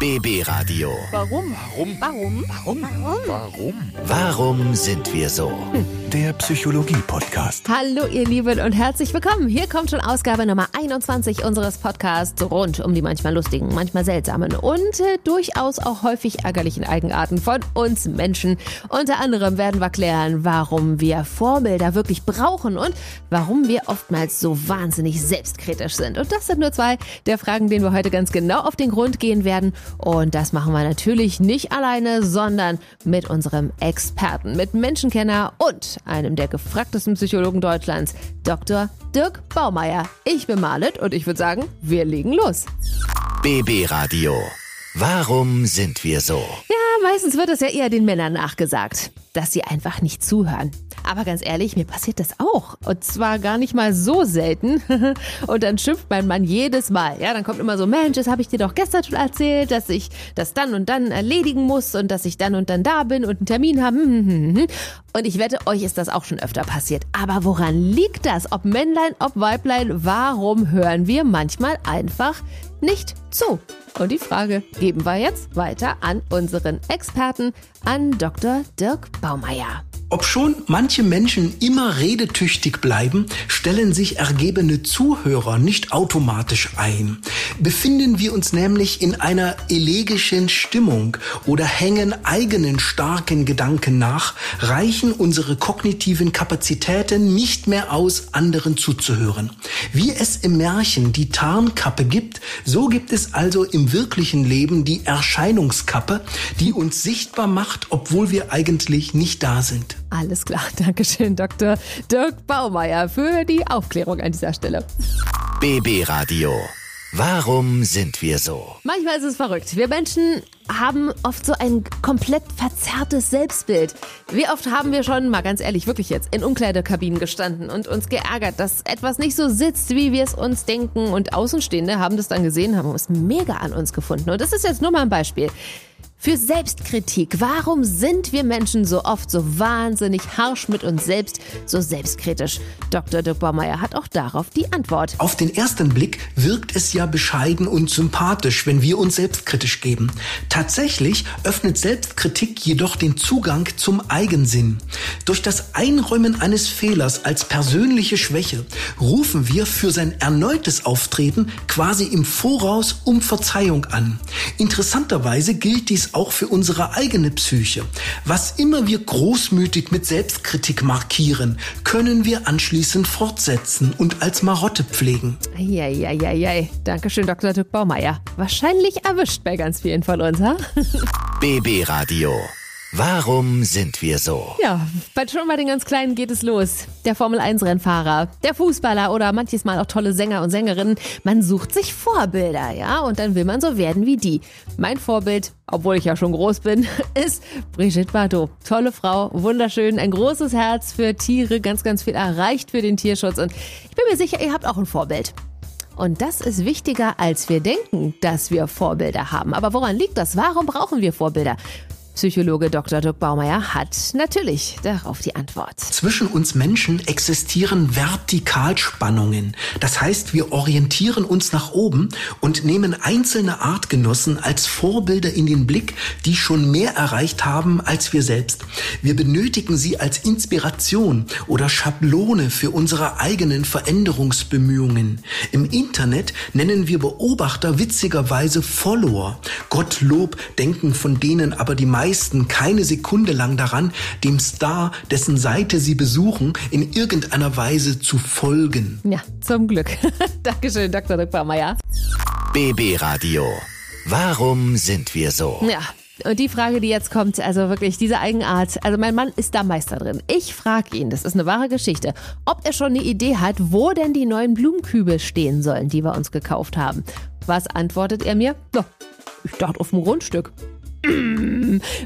BB Radio. Warum? Warum? Warum? Warum? Warum? Warum sind wir so? Der Psychologie-Podcast. Hallo ihr Lieben und herzlich willkommen. Hier kommt schon Ausgabe Nummer 21 unseres Podcasts rund um die manchmal lustigen, manchmal seltsamen und äh, durchaus auch häufig ärgerlichen Eigenarten von uns Menschen. Unter anderem werden wir klären, warum wir Vorbilder wirklich brauchen und warum wir oftmals so wahnsinnig selbstkritisch sind. Und das sind nur zwei der Fragen, denen wir heute ganz genau auf den Grund gehen werden. Und das machen wir natürlich nicht alleine, sondern mit unserem Experten, mit Menschenkenner und einem der gefragtesten Psychologen Deutschlands, Dr. Dirk Baumeier. Ich bin Marlet und ich würde sagen, wir legen los. BB Radio. Warum sind wir so? Ja, meistens wird es ja eher den Männern nachgesagt, dass sie einfach nicht zuhören. Aber ganz ehrlich, mir passiert das auch. Und zwar gar nicht mal so selten. Und dann schimpft mein Mann jedes Mal. Ja, dann kommt immer so, Mensch, das habe ich dir doch gestern schon erzählt, dass ich das dann und dann erledigen muss und dass ich dann und dann da bin und einen Termin habe. Und ich wette, euch ist das auch schon öfter passiert. Aber woran liegt das? Ob Männlein, ob Weiblein, warum hören wir manchmal einfach nicht zu? Und die Frage geben wir jetzt weiter an unseren Experten, an Dr. Dirk Baumeier. Obschon manche Menschen immer redetüchtig bleiben, stellen sich ergebene Zuhörer nicht automatisch ein. Befinden wir uns nämlich in einer elegischen Stimmung oder hängen eigenen starken Gedanken nach, reichen unsere kognitiven Kapazitäten nicht mehr aus, anderen zuzuhören. Wie es im Märchen die Tarnkappe gibt, so gibt es also im wirklichen Leben die Erscheinungskappe, die uns sichtbar macht, obwohl wir eigentlich nicht da sind. Alles klar, Dankeschön, Dr. Dirk Baumeier, für die Aufklärung an dieser Stelle. BB Radio. Warum sind wir so? Manchmal ist es verrückt. Wir Menschen haben oft so ein komplett verzerrtes Selbstbild. Wie oft haben wir schon, mal ganz ehrlich, wirklich jetzt in Umkleidekabinen gestanden und uns geärgert, dass etwas nicht so sitzt, wie wir es uns denken. Und Außenstehende haben das dann gesehen, haben es mega an uns gefunden. Und das ist jetzt nur mal ein Beispiel. Für Selbstkritik. Warum sind wir Menschen so oft so wahnsinnig harsch mit uns selbst, so selbstkritisch? Dr. Dirk Baumeier hat auch darauf die Antwort. Auf den ersten Blick wirkt es ja bescheiden und sympathisch, wenn wir uns selbstkritisch geben. Tatsächlich öffnet Selbstkritik jedoch den Zugang zum Eigensinn. Durch das Einräumen eines Fehlers als persönliche Schwäche rufen wir für sein erneutes Auftreten quasi im Voraus um Verzeihung an. Interessanterweise gilt dies auch für unsere eigene Psyche. Was immer wir großmütig mit Selbstkritik markieren, können wir anschließend fortsetzen und als Marotte pflegen. Eieieiei. Dankeschön, Dr. Dirk Baumeier. Wahrscheinlich erwischt bei ganz vielen von uns, ha? BB Radio. Warum sind wir so? Ja, bei schon bei den ganz Kleinen geht es los. Der Formel-1-Rennfahrer, der Fußballer oder manches Mal auch tolle Sänger und Sängerinnen. Man sucht sich Vorbilder, ja, und dann will man so werden wie die. Mein Vorbild, obwohl ich ja schon groß bin, ist Brigitte Bardot. Tolle Frau, wunderschön, ein großes Herz für Tiere, ganz, ganz viel erreicht für den Tierschutz. Und ich bin mir sicher, ihr habt auch ein Vorbild. Und das ist wichtiger, als wir denken, dass wir Vorbilder haben. Aber woran liegt das? Warum brauchen wir Vorbilder? Psychologe Dr. Dirk Baumeier hat natürlich darauf die Antwort. Zwischen uns Menschen existieren Vertikalspannungen. Das heißt, wir orientieren uns nach oben und nehmen einzelne Artgenossen als Vorbilder in den Blick, die schon mehr erreicht haben als wir selbst. Wir benötigen sie als Inspiration oder Schablone für unsere eigenen Veränderungsbemühungen. Im Internet nennen wir Beobachter witzigerweise Follower. Gottlob denken von denen aber die meisten keine Sekunde lang daran, dem Star, dessen Seite sie besuchen, in irgendeiner Weise zu folgen. Ja, zum Glück. Dankeschön, Dr. Dirk Baumeier. BB Radio. Warum sind wir so? Ja. Und die Frage, die jetzt kommt, also wirklich diese Eigenart, also mein Mann ist da Meister drin. Ich frage ihn, das ist eine wahre Geschichte, ob er schon eine Idee hat, wo denn die neuen Blumenkübel stehen sollen, die wir uns gekauft haben. Was antwortet er mir? Ja, ich dachte auf dem Grundstück.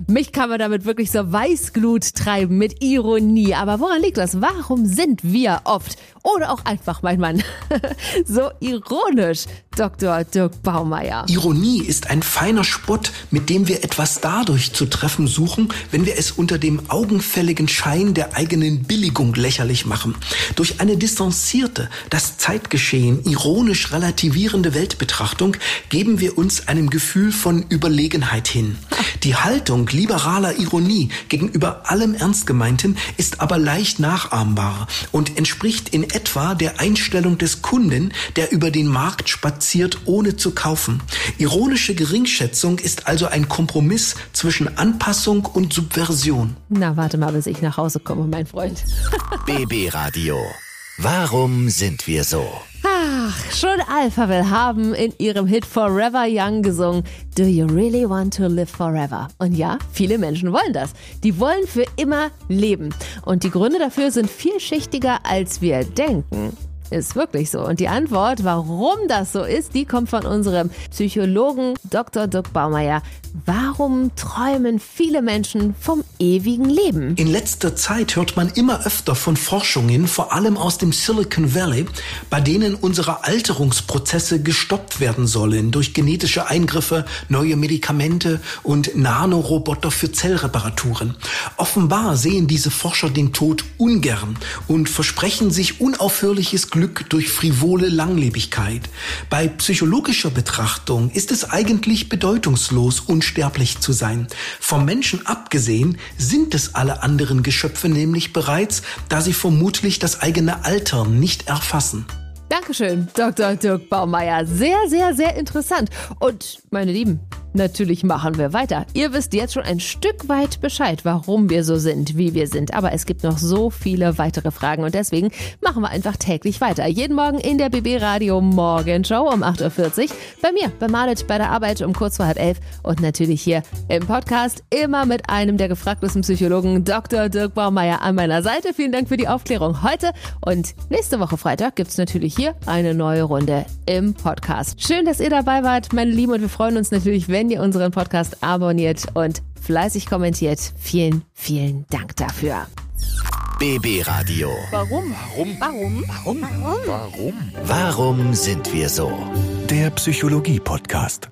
Mich kann man damit wirklich so Weißglut treiben mit Ironie. Aber woran liegt das? Warum sind wir oft oder auch einfach mein Mann so ironisch? Dr. Dirk Baumeier. Ironie ist ein feiner Spott, mit dem wir etwas dadurch zu treffen suchen, wenn wir es unter dem augenfälligen Schein der eigenen Billigung lächerlich machen. Durch eine distanzierte, das Zeitgeschehen ironisch relativierende Weltbetrachtung geben wir uns einem Gefühl von Überlegenheit hin. Die Haltung liberaler Ironie gegenüber allem Ernstgemeinten ist aber leicht nachahmbar und entspricht in etwa der Einstellung des Kunden, der über den Markt spaziert, ohne zu kaufen. Ironische Geringschätzung ist also ein Kompromiss zwischen Anpassung und Subversion. Na, warte mal, bis ich nach Hause komme, mein Freund. BB Radio. Warum sind wir so? Ach, schon Alphaville haben in ihrem Hit Forever Young gesungen. Do you really want to live forever? Und ja, viele Menschen wollen das. Die wollen für immer leben. Und die Gründe dafür sind vielschichtiger, als wir denken. Ist wirklich so. Und die Antwort, warum das so ist, die kommt von unserem Psychologen Dr. Dirk Baumeier. Warum träumen viele Menschen vom ewigen Leben? In letzter Zeit hört man immer öfter von Forschungen, vor allem aus dem Silicon Valley, bei denen unsere Alterungsprozesse gestoppt werden sollen durch genetische Eingriffe, neue Medikamente und Nanoroboter für Zellreparaturen. Offenbar sehen diese Forscher den Tod ungern und versprechen sich unaufhörliches Glück durch frivole Langlebigkeit. Bei psychologischer Betrachtung ist es eigentlich bedeutungslos, unsterblich zu sein. Vom Menschen abgesehen sind es alle anderen Geschöpfe nämlich bereits, da sie vermutlich das eigene Alter nicht erfassen. Dankeschön, Dr. Dirk Baumeier. Sehr, sehr, sehr interessant. Und meine Lieben, Natürlich machen wir weiter. Ihr wisst jetzt schon ein Stück weit Bescheid, warum wir so sind, wie wir sind. Aber es gibt noch so viele weitere Fragen und deswegen machen wir einfach täglich weiter. Jeden Morgen in der BB Radio Morgenshow um 8.40 Uhr. Bei mir, bei Malit, bei der Arbeit um kurz vor halb elf und natürlich hier im Podcast immer mit einem der gefragtesten Psychologen, Dr. Dirk Baumeier, an meiner Seite. Vielen Dank für die Aufklärung heute und nächste Woche Freitag gibt es natürlich hier eine neue Runde im Podcast. Schön, dass ihr dabei wart, meine Lieben, und wir freuen uns natürlich, wenn wenn ihr unseren Podcast abonniert und fleißig kommentiert. Vielen, vielen Dank dafür. BB Radio. Warum? Warum? Warum? Warum? Warum? Warum sind wir so? Der Psychologie-Podcast.